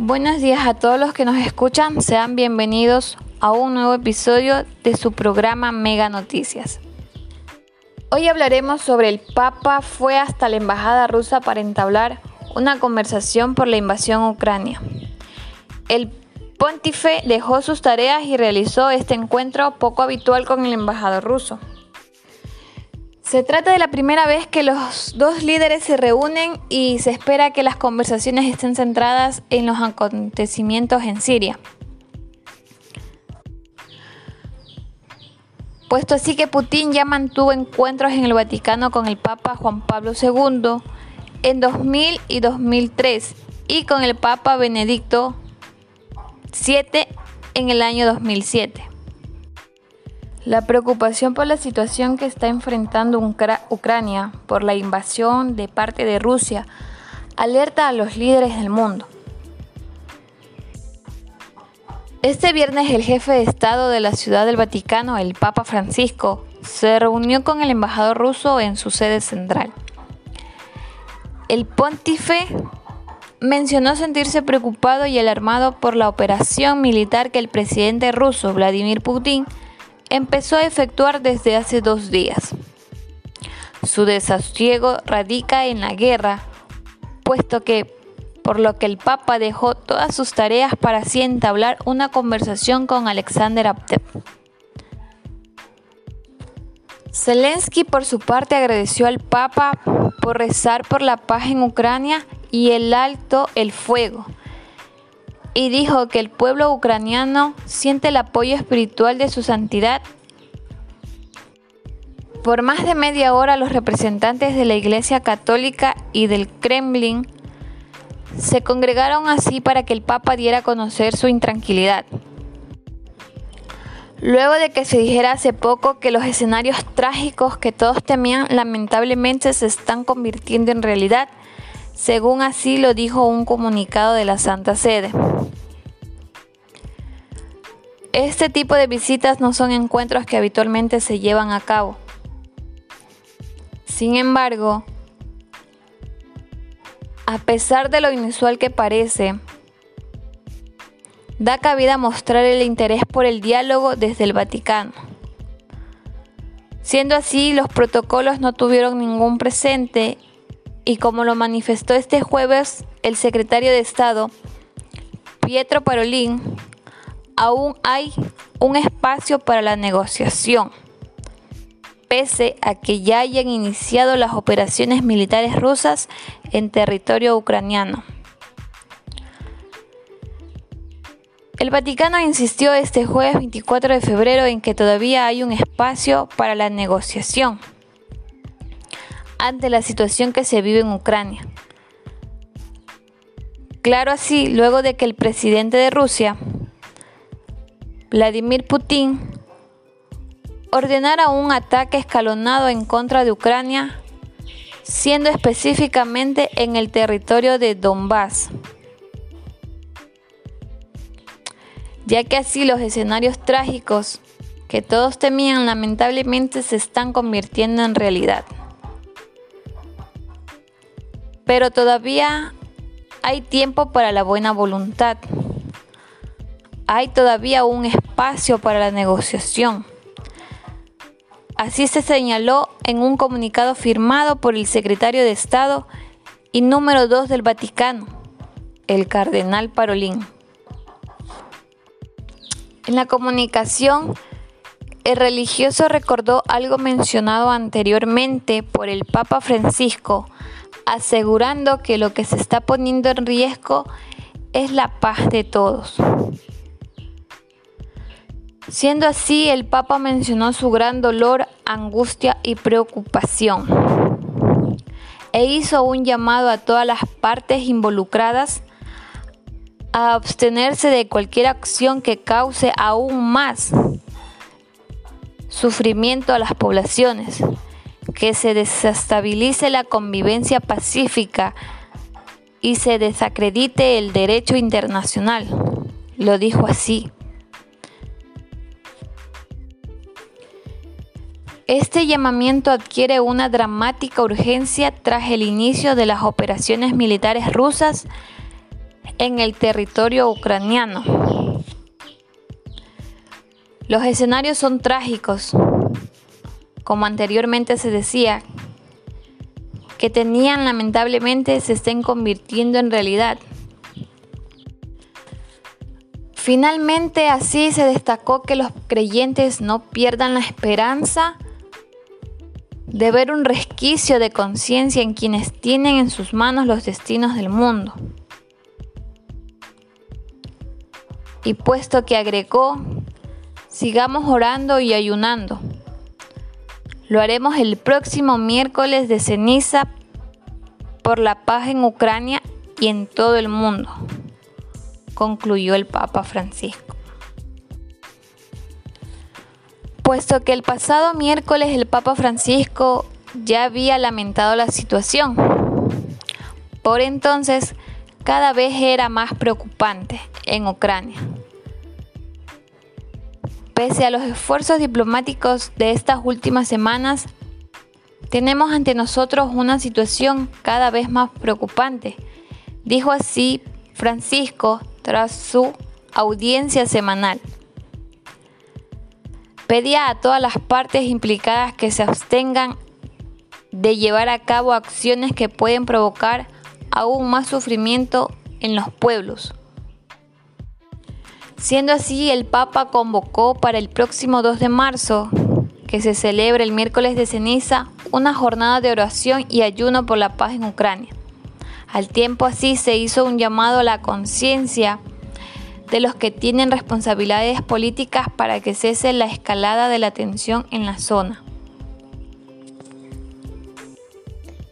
Buenos días a todos los que nos escuchan, sean bienvenidos a un nuevo episodio de su programa Mega Noticias. Hoy hablaremos sobre el Papa fue hasta la embajada rusa para entablar una conversación por la invasión Ucrania. El pontífice dejó sus tareas y realizó este encuentro poco habitual con el embajador ruso. Se trata de la primera vez que los dos líderes se reúnen y se espera que las conversaciones estén centradas en los acontecimientos en Siria. Puesto así que Putin ya mantuvo encuentros en el Vaticano con el Papa Juan Pablo II en 2000 y 2003 y con el Papa Benedicto VII en el año 2007. La preocupación por la situación que está enfrentando Ucrania por la invasión de parte de Rusia alerta a los líderes del mundo. Este viernes el jefe de Estado de la Ciudad del Vaticano, el Papa Francisco, se reunió con el embajador ruso en su sede central. El pontífice mencionó sentirse preocupado y alarmado por la operación militar que el presidente ruso Vladimir Putin empezó a efectuar desde hace dos días. Su desasosiego radica en la guerra, puesto que, por lo que el Papa dejó todas sus tareas para así entablar una conversación con Alexander Abtev. Zelensky por su parte agradeció al Papa por rezar por la paz en Ucrania y el alto el fuego, y dijo que el pueblo ucraniano siente el apoyo espiritual de su santidad. Por más de media hora los representantes de la Iglesia Católica y del Kremlin se congregaron así para que el Papa diera a conocer su intranquilidad. Luego de que se dijera hace poco que los escenarios trágicos que todos temían lamentablemente se están convirtiendo en realidad, según así lo dijo un comunicado de la Santa Sede. Este tipo de visitas no son encuentros que habitualmente se llevan a cabo. Sin embargo, a pesar de lo inusual que parece, da cabida a mostrar el interés por el diálogo desde el Vaticano. Siendo así, los protocolos no tuvieron ningún presente y como lo manifestó este jueves el secretario de Estado, Pietro Parolin, aún hay un espacio para la negociación, pese a que ya hayan iniciado las operaciones militares rusas en territorio ucraniano. El Vaticano insistió este jueves 24 de febrero en que todavía hay un espacio para la negociación ante la situación que se vive en Ucrania. Claro así, luego de que el presidente de Rusia, Vladimir Putin, ordenara un ataque escalonado en contra de Ucrania, siendo específicamente en el territorio de Donbass, ya que así los escenarios trágicos que todos temían lamentablemente se están convirtiendo en realidad. Pero todavía hay tiempo para la buena voluntad. Hay todavía un espacio para la negociación. Así se señaló en un comunicado firmado por el secretario de Estado y número 2 del Vaticano, el cardenal Parolín. En la comunicación, el religioso recordó algo mencionado anteriormente por el Papa Francisco asegurando que lo que se está poniendo en riesgo es la paz de todos. Siendo así, el Papa mencionó su gran dolor, angustia y preocupación e hizo un llamado a todas las partes involucradas a abstenerse de cualquier acción que cause aún más sufrimiento a las poblaciones que se desestabilice la convivencia pacífica y se desacredite el derecho internacional. Lo dijo así. Este llamamiento adquiere una dramática urgencia tras el inicio de las operaciones militares rusas en el territorio ucraniano. Los escenarios son trágicos, como anteriormente se decía, que tenían lamentablemente se estén convirtiendo en realidad. Finalmente así se destacó que los creyentes no pierdan la esperanza de ver un resquicio de conciencia en quienes tienen en sus manos los destinos del mundo. Y puesto que agregó, sigamos orando y ayunando. Lo haremos el próximo miércoles de ceniza por la paz en Ucrania y en todo el mundo concluyó el Papa Francisco. Puesto que el pasado miércoles el Papa Francisco ya había lamentado la situación, por entonces cada vez era más preocupante en Ucrania. Pese a los esfuerzos diplomáticos de estas últimas semanas, tenemos ante nosotros una situación cada vez más preocupante, dijo así Francisco tras su audiencia semanal. Pedía a todas las partes implicadas que se abstengan de llevar a cabo acciones que pueden provocar aún más sufrimiento en los pueblos. Siendo así, el Papa convocó para el próximo 2 de marzo, que se celebra el miércoles de ceniza, una jornada de oración y ayuno por la paz en Ucrania. Al tiempo así se hizo un llamado a la conciencia de los que tienen responsabilidades políticas para que cese la escalada de la tensión en la zona.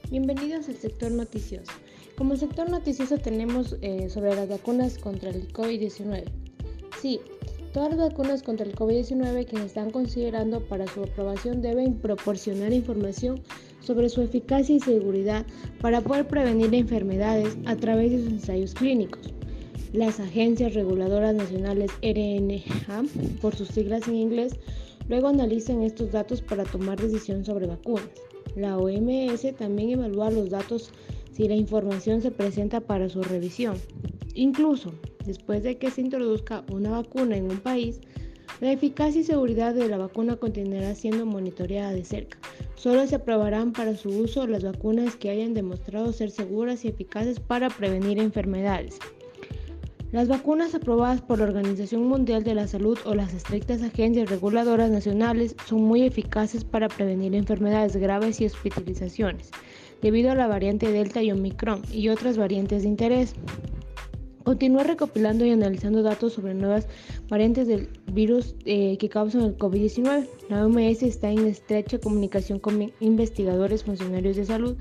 Bienvenidos al sector noticioso. Como sector noticioso tenemos eh, sobre las vacunas contra el COVID-19. Sí, todas las vacunas contra el COVID-19 que se están considerando para su aprobación deben proporcionar información sobre su eficacia y seguridad para poder prevenir enfermedades a través de sus ensayos clínicos. Las agencias reguladoras nacionales RNA, por sus siglas en inglés, luego analizan estos datos para tomar decisión sobre vacunas. La OMS también evalúa los datos si la información se presenta para su revisión. Incluso después de que se introduzca una vacuna en un país, la eficacia y seguridad de la vacuna continuará siendo monitoreada de cerca. Solo se aprobarán para su uso las vacunas que hayan demostrado ser seguras y eficaces para prevenir enfermedades. Las vacunas aprobadas por la Organización Mundial de la Salud o las estrictas agencias reguladoras nacionales son muy eficaces para prevenir enfermedades graves y hospitalizaciones, debido a la variante Delta y Omicron y otras variantes de interés. Continúa recopilando y analizando datos sobre nuevas variantes del virus eh, que causan el COVID-19. La OMS está en estrecha comunicación con investigadores, funcionarios de salud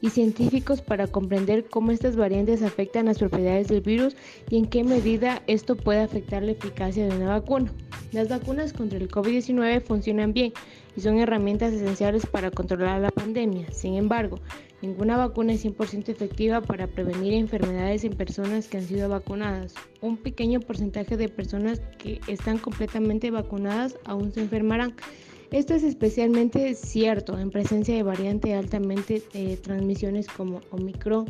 y científicos para comprender cómo estas variantes afectan las propiedades del virus y en qué medida esto puede afectar la eficacia de una vacuna. Las vacunas contra el COVID-19 funcionan bien son herramientas esenciales para controlar la pandemia. Sin embargo, ninguna vacuna es 100% efectiva para prevenir enfermedades en personas que han sido vacunadas. Un pequeño porcentaje de personas que están completamente vacunadas aún se enfermarán. Esto es especialmente cierto en presencia de variantes altamente eh, transmisiones como Omicron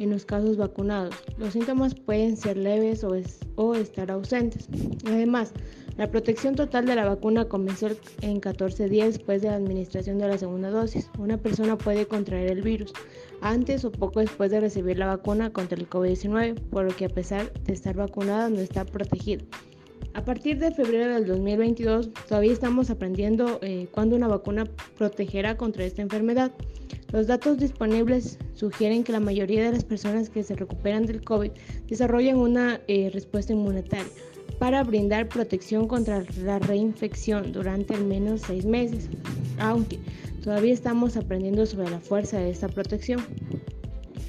en los casos vacunados. Los síntomas pueden ser leves o, o estar ausentes. Además, la protección total de la vacuna comenzó en 14 días después de la administración de la segunda dosis. Una persona puede contraer el virus antes o poco después de recibir la vacuna contra el COVID-19, por lo que a pesar de estar vacunada no está protegida. A partir de febrero del 2022 todavía estamos aprendiendo eh, cuándo una vacuna protegerá contra esta enfermedad. Los datos disponibles sugieren que la mayoría de las personas que se recuperan del COVID desarrollan una eh, respuesta inmunitaria para brindar protección contra la reinfección durante al menos seis meses, aunque todavía estamos aprendiendo sobre la fuerza de esta protección.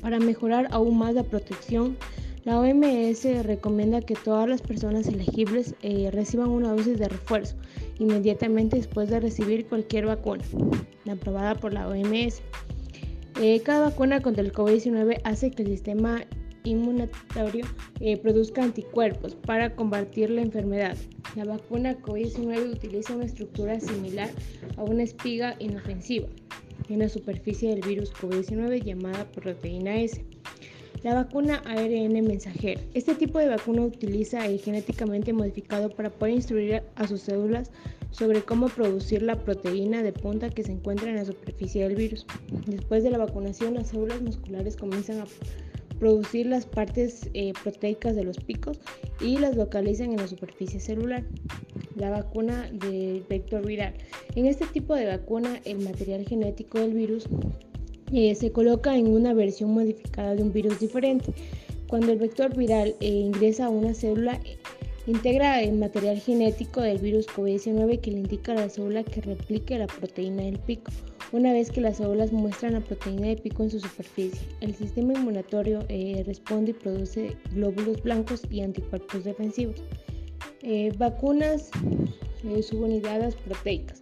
Para mejorar aún más la protección, la OMS recomienda que todas las personas elegibles eh, reciban una dosis de refuerzo inmediatamente después de recibir cualquier vacuna aprobada por la OMS. Eh, cada vacuna contra el COVID-19 hace que el sistema inmunitario eh, produzca anticuerpos para combatir la enfermedad. La vacuna COVID-19 utiliza una estructura similar a una espiga inofensiva en la superficie del virus COVID-19 llamada proteína S. La vacuna ARN mensajera. Este tipo de vacuna utiliza el genéticamente modificado para poder instruir a sus células sobre cómo producir la proteína de punta que se encuentra en la superficie del virus. Después de la vacunación, las células musculares comienzan a producir las partes eh, proteicas de los picos y las localizan en la superficie celular. La vacuna del vector viral. En este tipo de vacuna, el material genético del virus eh, se coloca en una versión modificada de un virus diferente. Cuando el vector viral eh, ingresa a una célula, integra el material genético del virus COVID-19 que le indica a la célula que replique la proteína del pico. Una vez que las células muestran la proteína de pico en su superficie, el sistema inmunitario eh, responde y produce glóbulos blancos y anticuerpos defensivos. vacunas subunidades proteicas.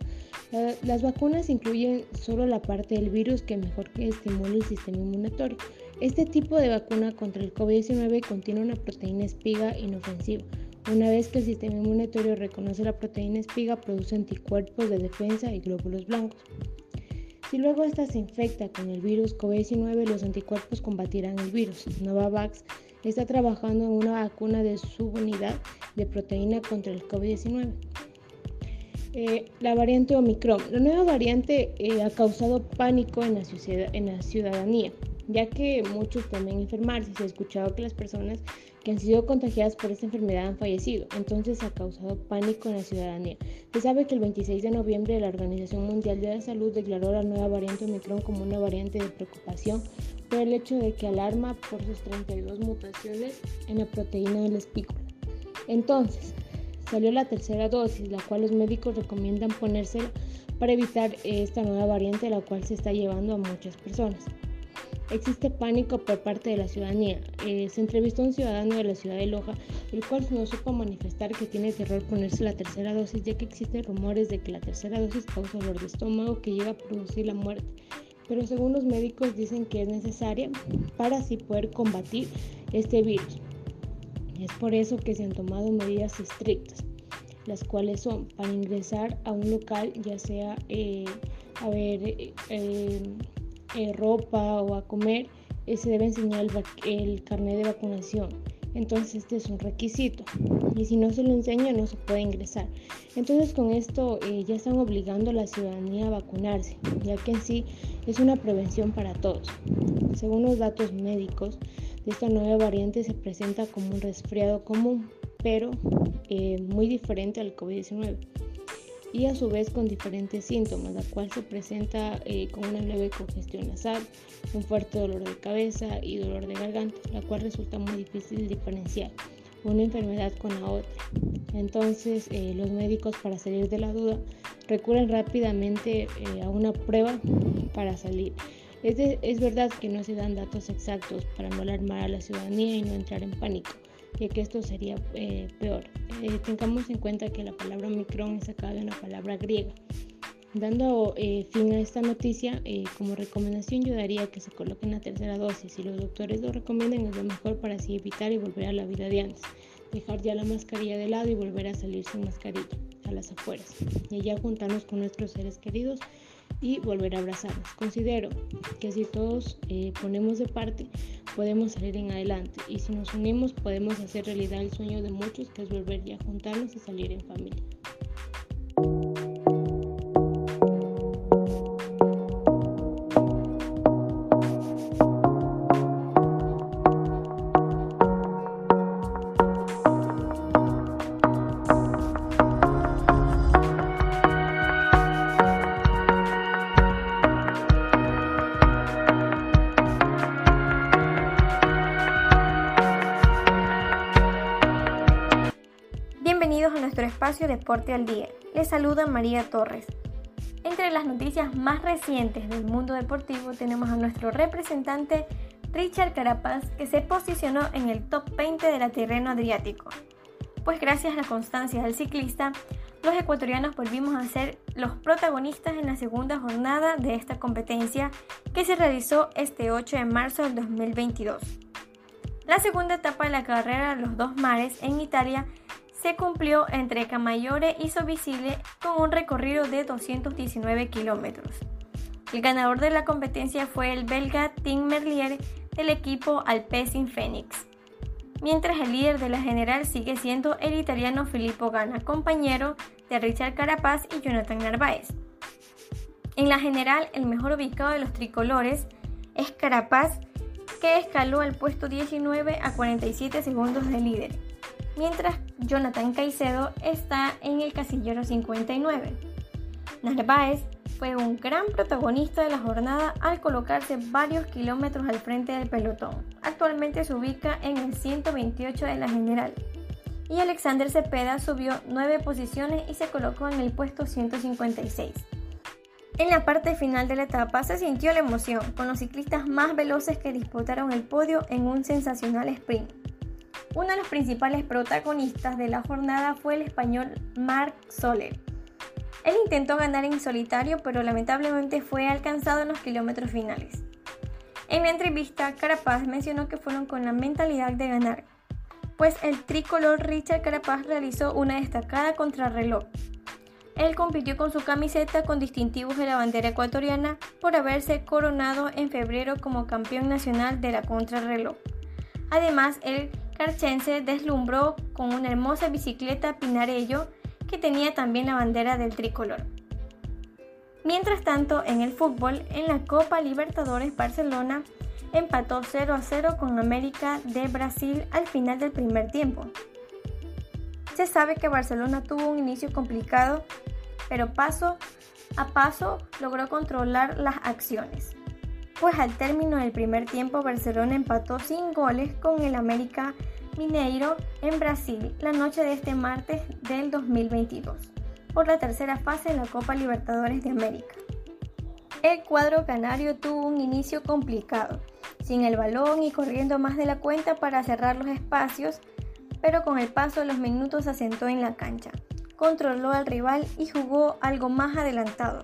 Las vacunas incluyen solo la parte del virus que mejor estimula el sistema inmunitario. Este tipo de vacuna contra el COVID-19 contiene una proteína espiga inofensiva. Una vez que el sistema inmunitario reconoce la proteína espiga, produce anticuerpos de defensa y glóbulos blancos. Si luego ésta se infecta con el virus COVID-19, los anticuerpos combatirán el virus. Novavax está trabajando en una vacuna de subunidad de proteína contra el COVID-19. Eh, la variante Omicron. La nueva variante eh, ha causado pánico en la, ciudadanía, ya que muchos temen enfermarse. Se ha escuchado que las personas que han sido contagiadas por esta enfermedad han fallecido, entonces ha causado pánico en la ciudadanía. Se sabe que el 26 de noviembre la Organización Mundial de la Salud declaró la nueva variante Omicron como una variante de preocupación por el hecho de que alarma por sus 32 mutaciones en la proteína del espículo. Entonces, Salió la tercera dosis, la cual los médicos recomiendan ponérsela para evitar esta nueva variante, la cual se está llevando a muchas personas. Existe pánico por parte de la ciudadanía. Eh, se entrevistó a un ciudadano de la ciudad de Loja, el cual no supo manifestar que tiene terror ponerse la tercera dosis, ya que existen rumores de que la tercera dosis causa dolor de estómago que llega a producir la muerte. Pero según los médicos dicen que es necesaria para así poder combatir este virus. Es por eso que se han tomado medidas estrictas, las cuales son para ingresar a un local, ya sea eh, a ver eh, eh, ropa o a comer, se debe enseñar el, carnet de vacunación. Entonces este es un requisito y si no se lo enseña no se puede ingresar. Entonces con esto ya están obligando a la ciudadanía a vacunarse, ya que en sí es una prevención para todos. Según los datos médicos, esta nueva variante se presenta como un resfriado común, pero eh, muy diferente al COVID-19 y a su vez con diferentes síntomas, la cual se presenta eh, con una leve congestión nasal, un fuerte dolor de cabeza y dolor de garganta, la cual resulta muy difícil diferenciar una enfermedad con la otra. Entonces eh, los médicos para salir de la duda recurren rápidamente a una prueba para salir. Es, verdad que no se dan datos exactos para no alarmar a la ciudadanía y no entrar en pánico, ya que esto sería eh, peor. Eh, tengamos en cuenta que la palabra Omicron es sacada de una palabra griega. Dando eh, fin a esta noticia, como recomendación yo daría que se coloquen la tercera dosis. Si los doctores lo recomiendan es lo mejor para así evitar y volver a la vida de antes. Dejar ya la mascarilla de lado y volver a salir sin mascarilla a las afueras. Y ya juntarnos con nuestros seres queridos y volver a abrazarnos. Considero que si todos eh, ponemos de parte, podemos salir en adelante y si nos unimos podemos hacer realidad el sueño de muchos que es volver ya a juntarnos y salir en familia. Espacio Deporte al Día. Les saluda María Torres. Entre las noticias más recientes del mundo deportivo tenemos a nuestro representante Richard Carapaz que se posicionó en el top 20 de la terreno adriático. Pues gracias a la constancia del ciclista, los ecuatorianos volvimos a ser los protagonistas en la segunda jornada de esta competencia que se realizó este 8 de marzo del 2022. La segunda etapa de la carrera Los Dos Mares en Italia se cumplió entre Camaiore y Sovicile con un recorrido de 219 kilómetros. El ganador de la competencia fue el belga Tim Merlier del equipo Alpecin Phoenix. Mientras el líder de la general sigue siendo el italiano Filippo Ganna, compañero de Richard Carapaz y Jonathan Narváez. En la general, el mejor ubicado de los tricolores es Carapaz, que escaló al puesto 19 a 47 segundos del líder, mientras Jonathan Caicedo está en el casillero 59. Narváez fue un gran protagonista de la jornada al colocarse varios kilómetros al frente del pelotón. Actualmente se ubica en el 128 de la general. Y Alexander Cepeda subió 9 posiciones y se colocó en el puesto 156. En la parte final de la etapa se sintió la emoción, con los ciclistas más veloces que disputaron el podio en un sensacional sprint. Uno de los principales protagonistas de la jornada fue el español Marc Soler, él intentó ganar en solitario, pero lamentablemente fue alcanzado en los kilómetros finales. En la entrevista, Carapaz mencionó que fueron con la mentalidad de ganar, pues el tricolor Richard Carapaz realizó una destacada contrarreloj. Él compitió con su camiseta con distintivos de la bandera ecuatoriana por haberse coronado en febrero como campeón nacional de la contrarreloj. Además, el carchense deslumbró con una hermosa bicicleta Pinarello que tenía también la bandera del tricolor. Mientras tanto, en el fútbol, en la Copa Libertadores Barcelona empató 0 a 0 con América de Brasil al final del primer tiempo. Se sabe que Barcelona tuvo un inicio complicado, pero paso a paso logró controlar las acciones. Pues al término del primer tiempo Barcelona empató sin goles con el América Mineiro en Brasil la noche de este martes del 2022 por la tercera fase de la Copa Libertadores de América. El cuadro canario tuvo un inicio complicado, sin el balón y corriendo más de la cuenta para cerrar los espacios, pero con el paso de los minutos asentó en la cancha, controló al rival y jugó algo más adelantado.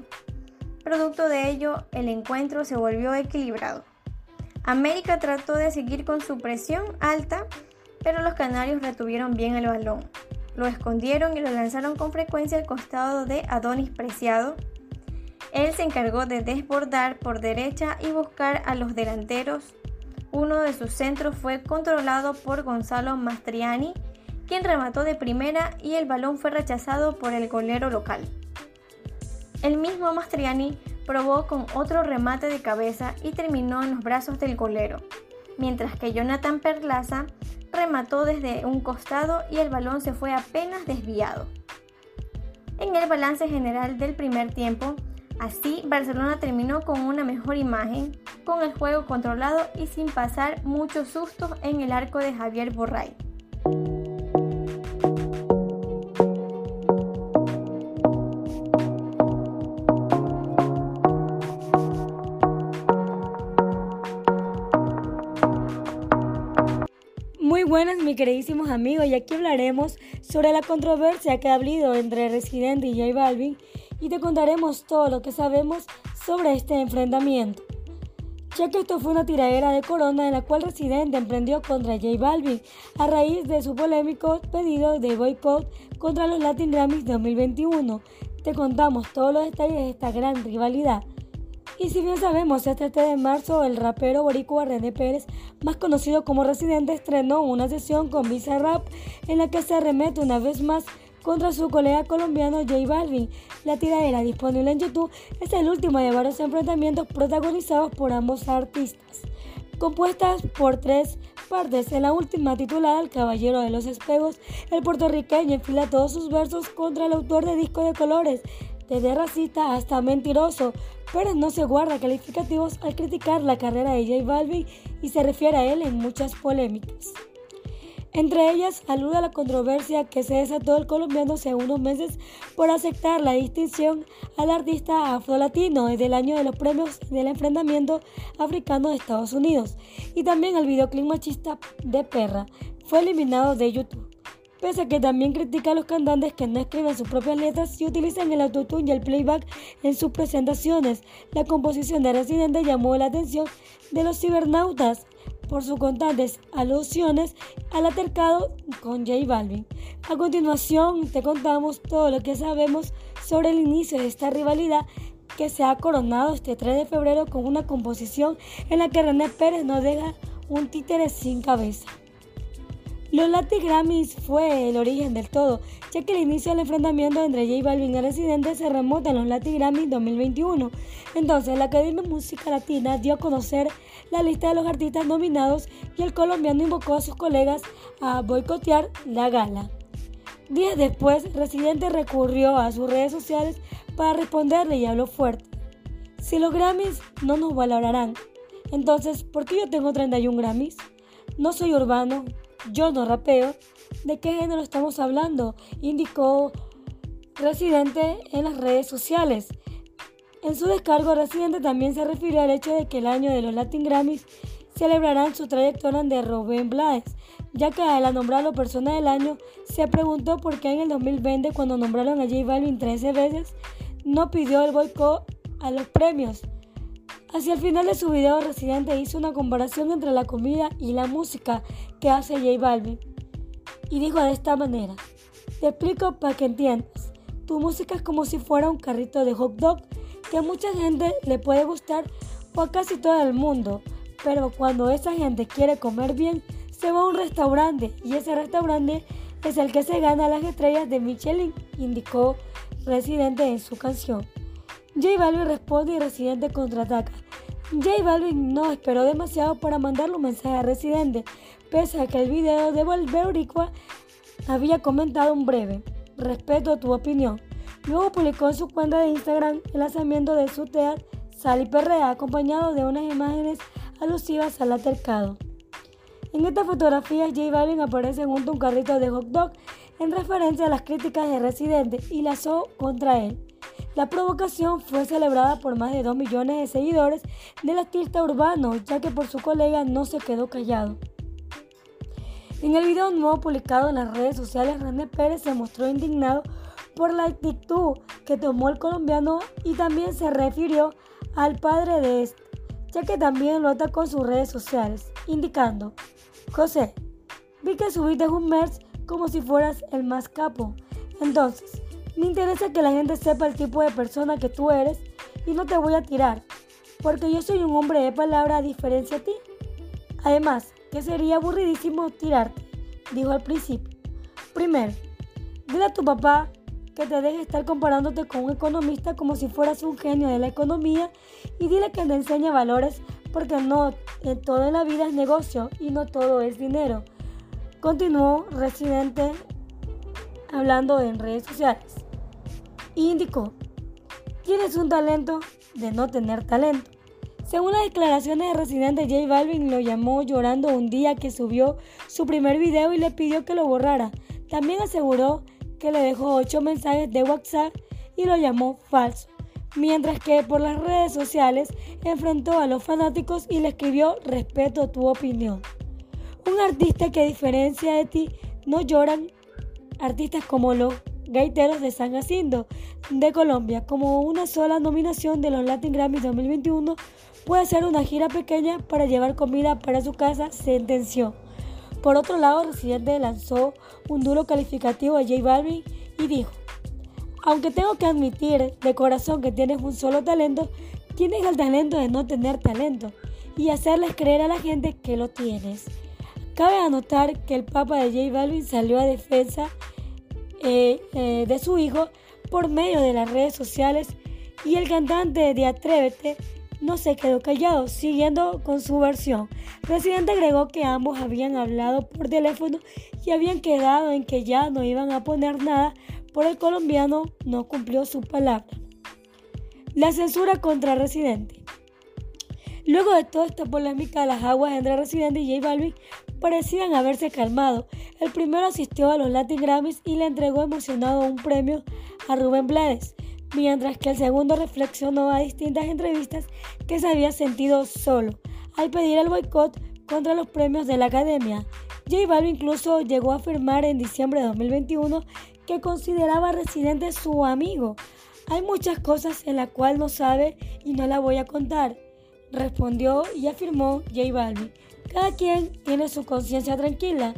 Producto de ello, el encuentro se volvió equilibrado. América trató de seguir con su presión alta pero los canarios retuvieron bien el balón. Lo escondieron y lo lanzaron con frecuencia al costado de Adonis Preciado. Él se encargó de desbordar por derecha y buscar a los delanteros. Uno de sus centros fue controlado por Gonzalo Mastriani, quien remató de primera y el balón fue rechazado por el golero local. El mismo Mastriani probó con otro remate de cabeza y terminó en los brazos del golero, mientras que Jonathan Perlaza remató desde un costado y el balón se fue apenas desviado. En el balance general del primer tiempo, así Barcelona terminó con una mejor imagen, con el juego controlado y sin pasar muchos sustos en el arco de Javier Borray. Buenas, mis queridísimos amigos, y aquí hablaremos sobre la controversia que ha habido entre Residente y J Balvin y te contaremos todo lo que sabemos sobre este enfrentamiento. Ya que esto fue una tiradera de corona en la cual Residente emprendió contra J Balvin a raíz de su polémico pedido de boicot contra los Latin Grammys 2021. Te contamos todos los detalles de esta gran rivalidad. Y si bien sabemos, este 3 de marzo el rapero boricua René Pérez, más conocido como Residente, estrenó una sesión con Visa Rap en la que se arremete una vez más contra su colega colombiano J Balvin. La tiradera disponible en YouTube es el último de varios enfrentamientos protagonizados por ambos artistas, compuestas por tres partes. En la última titulada El Caballero de los Espejos, el puertorriqueño enfila todos sus versos contra el autor de Disco de Colores, desde racista hasta mentiroso, pero no se guarda. Calificativos al criticar la carrera de J Balvin y se refiere a él en muchas polémicas. Entre ellas, alude a la controversia que se desató el colombiano hace unos meses por aceptar la distinción al artista afrolatino desde el año de los premios del enfrentamiento africano de Estados Unidos. Y también el videoclip machista de Perra fue eliminado de YouTube pese a que también critica a los cantantes que no escriben sus propias letras y utilizan el autotune y el playback en sus presentaciones. La composición de Residente llamó la atención de los cibernautas por sus constantes alusiones al altercado con J Balvin. A continuación te contamos todo lo que sabemos sobre el inicio de esta rivalidad que se ha coronado este 3 de febrero con una composición en la que René Pérez nos deja un títere sin cabeza. Los Latin Grammys fue el origen del todo, ya que el inicio del enfrentamiento entre J Balvin y Residente se remonta a los Latin Grammys 2021. Entonces, la Academia de Música Latina dio a conocer la lista de los artistas nominados y el colombiano invocó a sus colegas a boicotear la gala. Días después, Residente recurrió a sus redes sociales para responderle y habló fuerte. Si los Grammys no nos valorarán, entonces, ¿por qué yo tengo 31 Grammys? No soy urbano, yo no rapeo. ¿De qué género estamos hablando? Indicó Residente en las redes sociales. En su descargo, Residente también se refirió al hecho de que el año de los Latin Grammys celebrarán su trayectoria de Rubén Blades, ya que al nombrarlo persona del año, se preguntó por qué en el 2020, cuando nombraron a J Balvin 13 veces, no pidió el boicot a los premios. Hacia el final de su video, Residente hizo una comparación entre la comida y la música que hace J Balvin. Y dijo de esta manera, te explico para que entiendas, tu música es como si fuera un carrito de hot dog que a mucha gente le puede gustar o a casi todo el mundo, pero cuando esa gente quiere comer bien, se va a un restaurante y ese restaurante es el que se gana las estrellas de Michelin, indicó Residente en su canción. J Balvin responde y Residente contraataca. J Balvin no esperó demasiado para mandarle un mensaje a Residente, pese a que el video de Volvericua había comentado un breve respeto tu opinión. Luego publicó en su cuenta de Instagram el lanzamiento de su teatro Sally Perrea, acompañado de unas imágenes alusivas al altercado. En esta fotografía, J Balvin aparece junto a un carrito de hot dog en referencia a las críticas de Residente y lazó contra él. La provocación fue celebrada por más de 2 millones de seguidores del artista urbano, ya que por su colega no se quedó callado. En el video nuevo publicado en las redes sociales, René Pérez se mostró indignado por la actitud que tomó el colombiano y también se refirió al padre de este, ya que también lo atacó en sus redes sociales, indicando José, vi que subiste un mes como si fueras el más capo. Entonces, me interesa que la gente sepa el tipo de persona que tú eres y no te voy a tirar, porque yo soy un hombre de palabra a diferencia de ti. Además, que sería aburridísimo tirarte, dijo al principio. Primero, dile a tu papá que te deje estar comparándote con un economista como si fueras un genio de la economía y dile que te enseñe valores porque no todo en la vida es negocio y no todo es dinero. Continuó Residente hablando en redes sociales. Indicó, tienes un talento de no tener talento. Según las declaraciones de Residente, J Balvin lo llamó llorando un día que subió su primer video y le pidió que lo borrara. También aseguró que le dejó ocho mensajes de WhatsApp y lo llamó falso mientras que por las redes sociales enfrentó a los fanáticos y le escribió respeto tu opinión. Un artista que a diferencia de ti no lloran artistas como los gaiteros de San Jacinto de Colombia, como una sola nominación de los Latin Grammy 2021 puede hacer una gira pequeña para llevar comida para su casa, sentenció. Por otro lado, Residente lanzó un duro calificativo a J Balvin y dijo, aunque tengo que admitir de corazón que tienes un solo talento, tienes el talento de no tener talento y hacerles creer a la gente que lo tienes. Cabe anotar que el Papa de J Balvin salió a defensa eh, eh, de su hijo por medio de las redes sociales y el cantante de Atrévete no se quedó callado, siguiendo con su versión. Presidente agregó que ambos habían hablado por teléfono y habían quedado en que ya no iban a poner nada por el colombiano no cumplió su palabra. La censura contra Residente. Luego de toda esta polémica, las aguas entre Residente y J Balvin parecían haberse calmado. El primero asistió a los Latin Grammys y le entregó emocionado un premio a Rubén Blades, mientras que el segundo reflexionó a distintas entrevistas que se había sentido solo al pedir el boicot contra los premios de la Academia. J Balvin incluso llegó a afirmar en diciembre de 2021 que consideraba Residente su amigo. Hay muchas cosas en las cuales no sabe y no la voy a contar, respondió y afirmó J Balvin. Cada quien tiene su conciencia tranquila.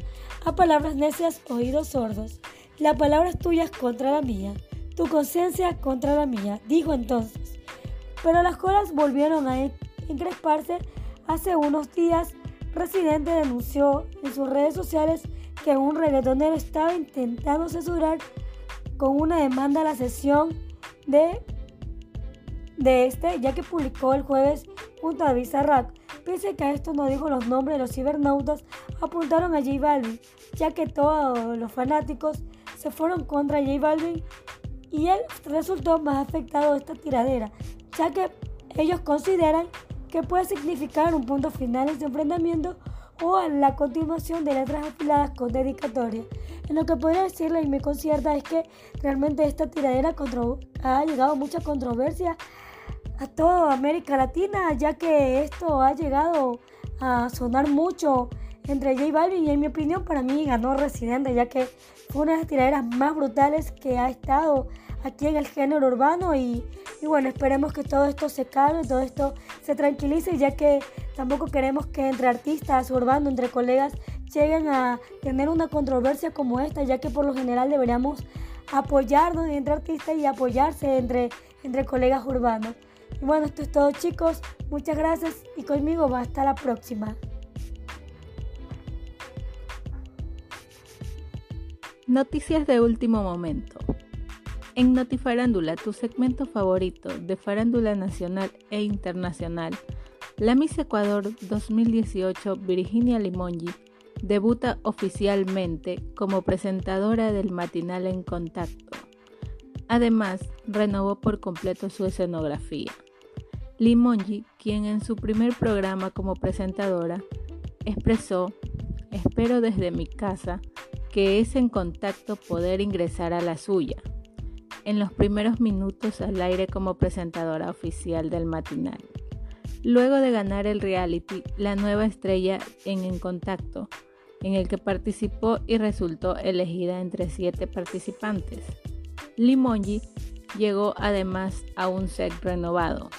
A palabras necias, oídos sordos. La palabra es contra la mía. Tu conciencia contra la mía, dijo entonces. pero las colas volvieron a encresparse hace unos días. Residente denunció en sus redes sociales que un reggaetonero estaba intentando censurar con una demanda a la sesión de, de este, ya que publicó el jueves junto a Bizarrap. Pese que a esto no dijo los nombres de los cibernautas, apuntaron a J Balvin, ya que todos los fanáticos se fueron contra J Balvin y él resultó más afectado de esta tiradera, ya que ellos consideran que puede significar un punto final en este enfrentamiento o en la continuación de letras afiladas con dedicatoria. En lo que podría decirle y me concierta es que realmente esta tiradera ha llegado mucha controversia a toda América Latina, ya que esto ha llegado a sonar mucho entre J Balvin y en mi opinión para mí ganó Residente, ya que fue una de las tiraderas más brutales que ha estado aquí en el género urbano y, bueno, esperemos que todo esto se calme, todo esto se tranquilice, ya que tampoco queremos que entre artistas urbanos, entre colegas, lleguen a tener una controversia como esta, ya que por lo general deberíamos apoyarnos entre artistas y apoyarse entre, entre colegas urbanos. Y bueno, esto es todo chicos, muchas gracias y conmigo va hasta la próxima. Noticias de último momento. En Notifarándula, tu segmento favorito de farándula nacional e internacional, la Miss Ecuador 2018 Virginia Limongi debuta oficialmente como presentadora del matinal en contacto. Además, renovó por completo su escenografía. Limongi, quien en su primer programa como presentadora expresó, espero desde mi casa, que es en contacto poder ingresar a la suya. En los primeros minutos al aire como presentadora oficial del matinal. Luego de ganar el reality, la nueva estrella en En Contacto, en el que participó y resultó elegida entre siete participantes. Limongi llegó además a un set renovado.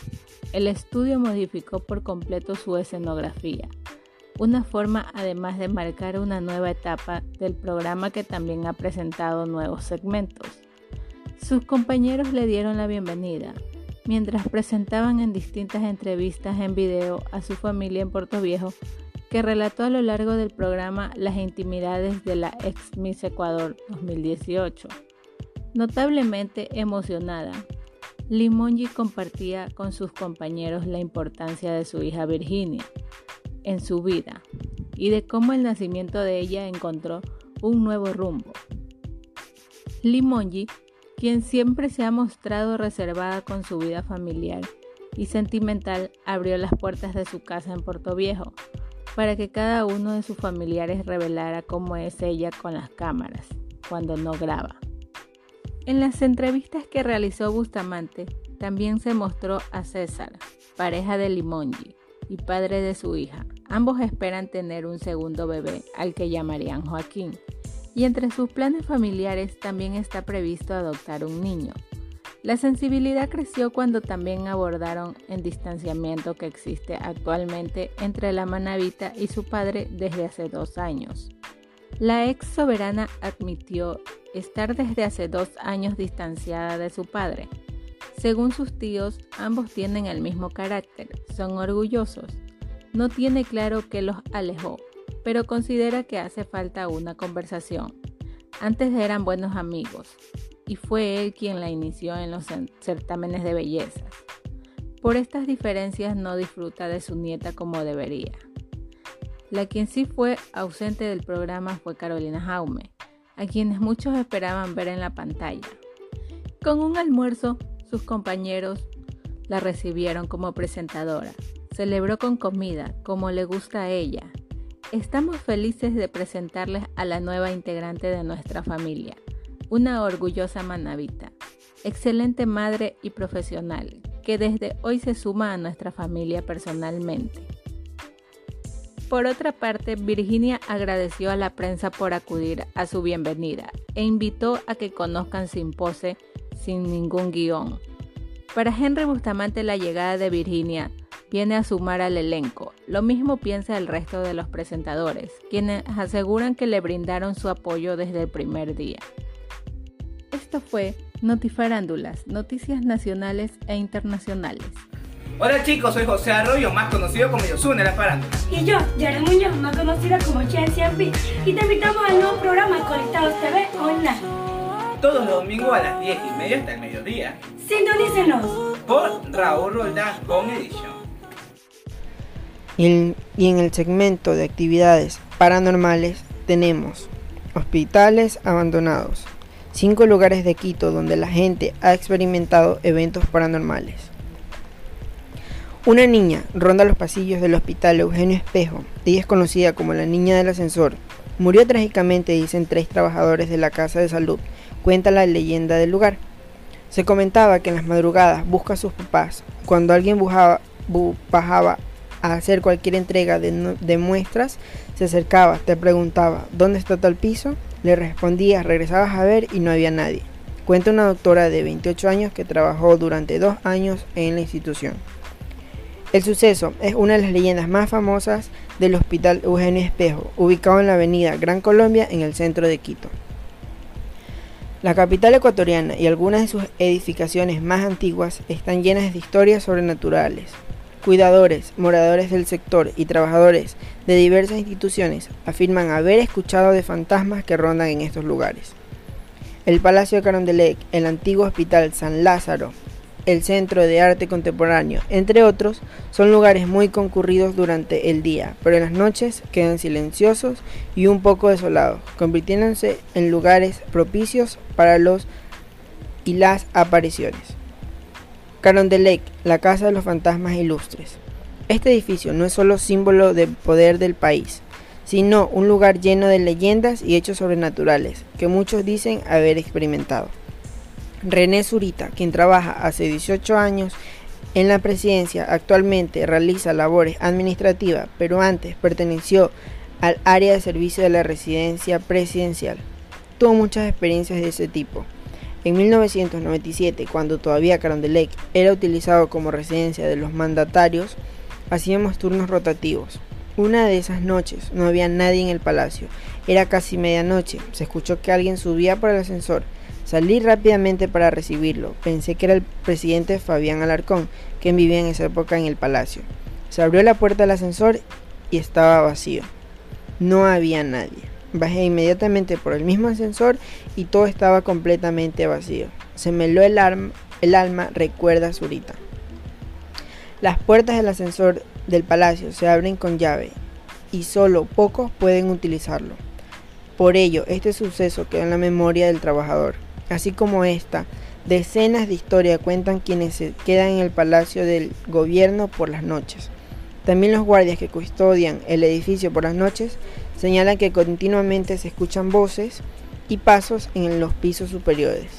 El estudio modificó por completo su escenografía una forma además de marcar una nueva etapa del programa que también ha presentado nuevos segmentos. Sus compañeros le dieron la bienvenida, mientras presentaban en distintas entrevistas en video a su familia en Puerto Viejo, que relató a lo largo del programa las intimidades de la ex Miss Ecuador 2018. Notablemente emocionada, Limongi compartía con sus compañeros la importancia de su hija Virginia, en su vida y de cómo el nacimiento de ella encontró un nuevo rumbo. Limongi, quien siempre se ha mostrado reservada con su vida familiar y sentimental, abrió las puertas de su casa en Puerto Viejo para que cada uno de sus familiares revelara cómo es ella con las cámaras cuando no graba. En las entrevistas que realizó Bustamante, también se mostró a César, pareja de Limongi, y padre de su hija. Ambos esperan tener un segundo bebé, al que llamarían Joaquín. Y entre sus planes familiares también está previsto adoptar un niño. La sensibilidad creció cuando también abordaron el distanciamiento que existe actualmente entre la manavita y su padre desde hace dos años. La ex soberana admitió estar desde hace dos años distanciada de su padre, según sus tíos, ambos tienen el mismo carácter, son orgullosos. No tiene claro qué los alejó, pero considera que hace falta una conversación. Antes eran buenos amigos, y fue él quien la inició en los certámenes de belleza. Por estas diferencias no disfruta de su nieta como debería. La quien sí fue ausente del programa fue Carolina Jaume, a quienes muchos esperaban ver en la pantalla. Con un almuerzo sus compañeros la recibieron como presentadora. Celebró con comida, como le gusta a ella. Estamos felices de presentarles a la nueva integrante de nuestra familia, una orgullosa manavita, excelente madre y profesional, que desde hoy se suma a nuestra familia personalmente. Por otra parte, Virginia agradeció a la prensa por acudir a su bienvenida e invitó a que conozcan sin pose sin ningún guion. Para Henry Bustamante la llegada de Virginia viene a sumar al elenco. Lo mismo piensa el resto de los presentadores, quienes aseguran que le brindaron su apoyo desde el primer día. Esto fue Notifarándulas, noticias nacionales e internacionales. Hola chicos, soy José Arroyo, más conocido como Yosune la farándula. Y yo, Yara Muñoz, más conocida como Chen Xianpi, y te invitamos al nuevo programa Conectados TV Online. Todos los domingos a las 10 y media hasta el mediodía. Sintonícenos por Raúl Roldán con edición. Y en, el segmento de actividades paranormales tenemos hospitales abandonados, cinco lugares de Quito donde la gente ha experimentado eventos paranormales. Una niña ronda los pasillos del hospital Eugenio Espejo, ella es conocida como la niña del ascensor. Murió trágicamente, dicen tres trabajadores de la casa de salud, cuenta la leyenda del lugar. Se comentaba que en las madrugadas busca a sus papás. Cuando alguien bajaba a hacer cualquier entrega de, muestras, se acercaba, te preguntaba, ¿dónde está tal piso? Le respondías, regresabas a ver y no había nadie. Cuenta una doctora de 28 años que trabajó durante dos años en la institución. El suceso es una de las leyendas más famosas del Hospital Eugenio Espejo, ubicado en la avenida Gran Colombia en el centro de Quito. La capital ecuatoriana y algunas de sus edificaciones más antiguas están llenas de historias sobrenaturales. Cuidadores, moradores del sector y trabajadores de diversas instituciones afirman haber escuchado de fantasmas que rondan en estos lugares. El Palacio de Carondelet, el antiguo Hospital San Lázaro, el Centro de Arte Contemporáneo, entre otros, son lugares muy concurridos durante el día, pero en las noches quedan silenciosos y un poco desolados, convirtiéndose en lugares propicios para los y las apariciones. Carondelet, la Casa de los Fantasmas Ilustres. Este edificio no es solo símbolo del poder del país, sino un lugar lleno de leyendas y hechos sobrenaturales que muchos dicen haber experimentado. René Zurita, quien trabaja hace 18 años en la presidencia, actualmente realiza labores administrativas, pero antes perteneció al área de servicio de la residencia presidencial. Tuvo muchas experiencias de ese tipo. En 1997, cuando todavía Carondelet era utilizado como residencia de los mandatarios, hacíamos turnos rotativos. Una de esas noches no había nadie en el palacio. Era casi medianoche. Se escuchó que alguien subía por el ascensor. Salí rápidamente para recibirlo. Pensé que era el presidente Fabián Alarcón, quien vivía en esa época en el palacio. Se abrió la puerta del ascensor y estaba vacío. No había nadie. Bajé inmediatamente por el mismo ascensor y todo estaba completamente vacío. Se me heló el, el alma, recuerda Zurita. Las puertas del ascensor del palacio se abren con llave y solo pocos pueden utilizarlo. Por ello, este suceso queda en la memoria del trabajador. Así como esta, decenas de historias cuentan quienes se quedan en el palacio del gobierno por las noches. También los guardias que custodian el edificio por las noches señalan que continuamente se escuchan voces y pasos en los pisos superiores.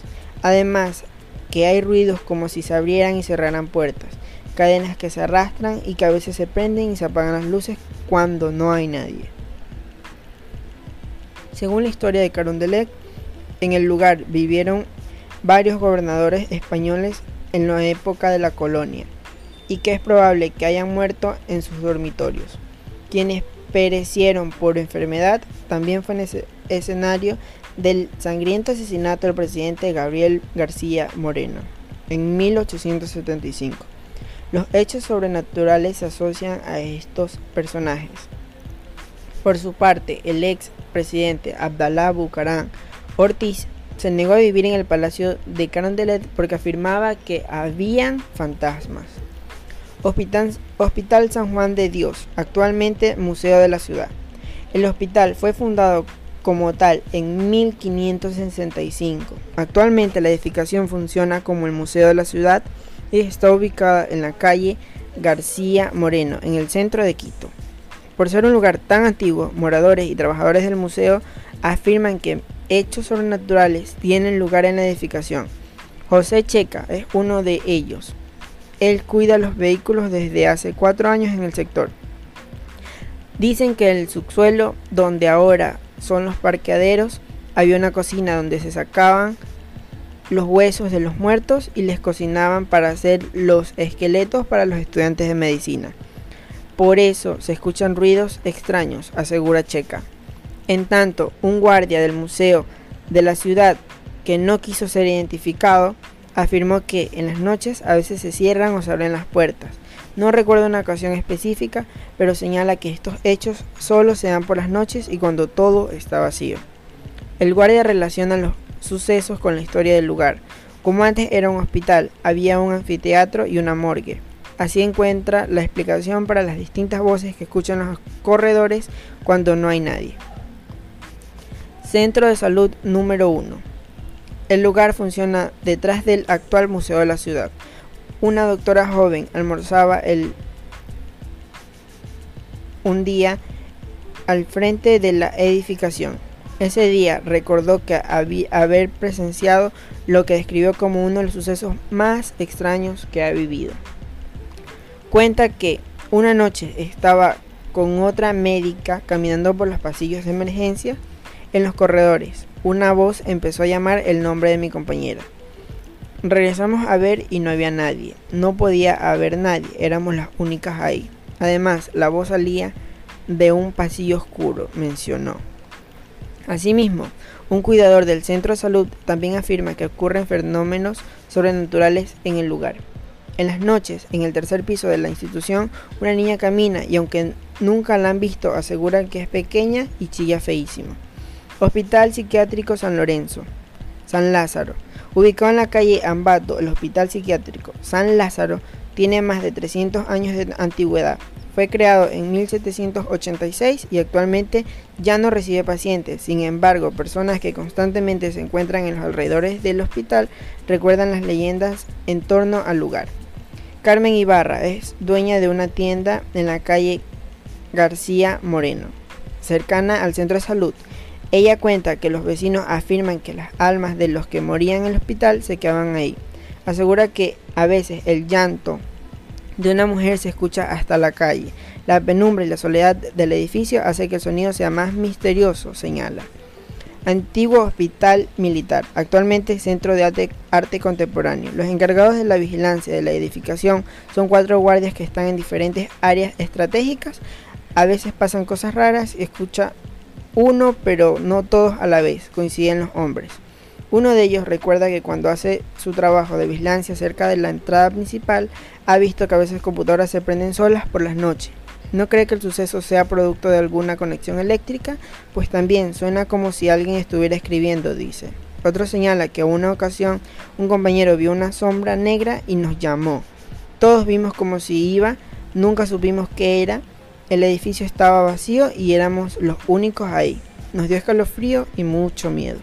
Además, que hay ruidos como si se abrieran y cerraran puertas, cadenas que se arrastran y que a veces se prenden y se apagan las luces cuando no hay nadie. Según la historia de Carondelet, en el lugar vivieron varios gobernadores españoles en la época de la colonia y que es probable que hayan muerto en sus dormitorios. Quienes perecieron por enfermedad también fue escenario del sangriento asesinato del presidente Gabriel García Moreno en 1875. Los hechos sobrenaturales se asocian a estos personajes. Por su parte, el ex presidente Abdalá Bucarán Ortiz se negó a vivir en el palacio de Carondelet porque afirmaba que habían fantasmas. Hospital, hospital San Juan de Dios, actualmente Museo de la Ciudad. El hospital fue fundado como tal en 1565. Actualmente la edificación funciona como el Museo de la Ciudad y está ubicada en la calle García Moreno, en el centro de Quito. Por ser un lugar tan antiguo, moradores y trabajadores del museo afirman que hechos sobrenaturales tienen lugar en la edificación. José Checa es uno de ellos. Él cuida los vehículos desde hace cuatro años en el sector. Dicen que el subsuelo, donde ahora son los parqueaderos, había una cocina donde se sacaban los huesos de los muertos y les cocinaban para hacer los esqueletos para los estudiantes de medicina. Por eso se escuchan ruidos extraños, asegura Checa. En tanto, un guardia del museo de la ciudad que no quiso ser identificado, afirmó que en las noches a veces se cierran o se abren las puertas. No recuerda una ocasión específica, pero señala que estos hechos solo se dan por las noches y cuando todo está vacío. El guardia relaciona los sucesos con la historia del lugar. Como antes era un hospital, había un anfiteatro y una morgue. Así encuentra la explicación para las distintas voces que escuchan los corredores cuando no hay nadie. Centro de Salud número 1. El lugar funciona detrás del actual Museo de la Ciudad. Una doctora joven almorzaba el, un día al frente de la edificación. Ese día recordó que había, haber presenciado lo que describió como uno de los sucesos más extraños que ha vivido. Cuenta que una noche estaba con otra médica caminando por los pasillos de emergencia en los corredores. Una voz empezó a llamar el nombre de mi compañera. Regresamos a ver y no había nadie. No podía haber nadie, éramos las únicas ahí. Además, la voz salía de un pasillo oscuro, mencionó. Asimismo, un cuidador del centro de salud también afirma que ocurren fenómenos sobrenaturales en el lugar. En las noches, en el tercer piso de la institución, una niña camina y aunque nunca la han visto, aseguran que es pequeña y chilla feísimo. Hospital Psiquiátrico San Lorenzo, San Lázaro. Ubicado en la calle Ambato, el Hospital Psiquiátrico San Lázaro tiene más de 300 años de antigüedad. Fue creado en 1786 y actualmente ya no recibe pacientes. Sin embargo, personas que constantemente se encuentran en los alrededores del hospital recuerdan las leyendas en torno al lugar. Carmen Ibarra es dueña de una tienda en la calle García Moreno, cercana al centro de salud. Ella cuenta que los vecinos afirman que las almas de los que morían en el hospital se quedaban ahí. Asegura que a veces el llanto de una mujer se escucha hasta la calle. La penumbra y la soledad del edificio hace que el sonido sea más misterioso, señala. Antiguo Hospital Militar, actualmente Centro de arte, Contemporáneo. Los encargados de la vigilancia de la edificación son cuatro guardias que están en diferentes áreas estratégicas. A veces pasan cosas raras y escucha uno, pero no todos a la vez, coinciden los hombres. Uno de ellos recuerda que cuando hace su trabajo de vigilancia cerca de la entrada principal, ha visto que a veces computadoras se prenden solas por las noches. No cree que el suceso sea producto de alguna conexión eléctrica, pues también suena como si alguien estuviera escribiendo, dice. Otro señala que una ocasión un compañero vio una sombra negra y nos llamó. Todos vimos como si iba, nunca supimos qué era. El edificio estaba vacío y éramos los únicos ahí. Nos dio escalofrío y mucho miedo.